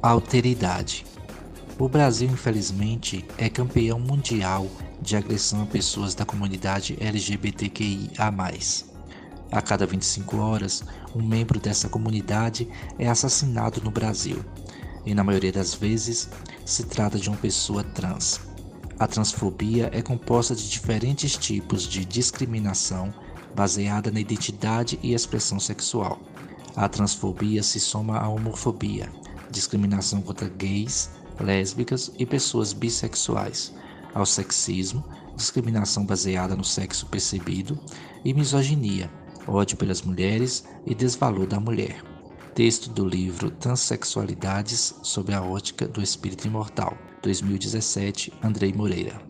Alteridade. O Brasil, infelizmente, é campeão mundial de agressão a pessoas da comunidade LGBTQIA. A cada 25 horas, um membro dessa comunidade é assassinado no Brasil, e na maioria das vezes se trata de uma pessoa trans. A transfobia é composta de diferentes tipos de discriminação baseada na identidade e expressão sexual. A transfobia se soma à homofobia, discriminação contra gays, lésbicas e pessoas bissexuais, ao sexismo, discriminação baseada no sexo percebido e misoginia, ódio pelas mulheres e desvalor da mulher. Texto do livro Transsexualidades sob a ótica do espírito imortal, 2017, Andrei Moreira.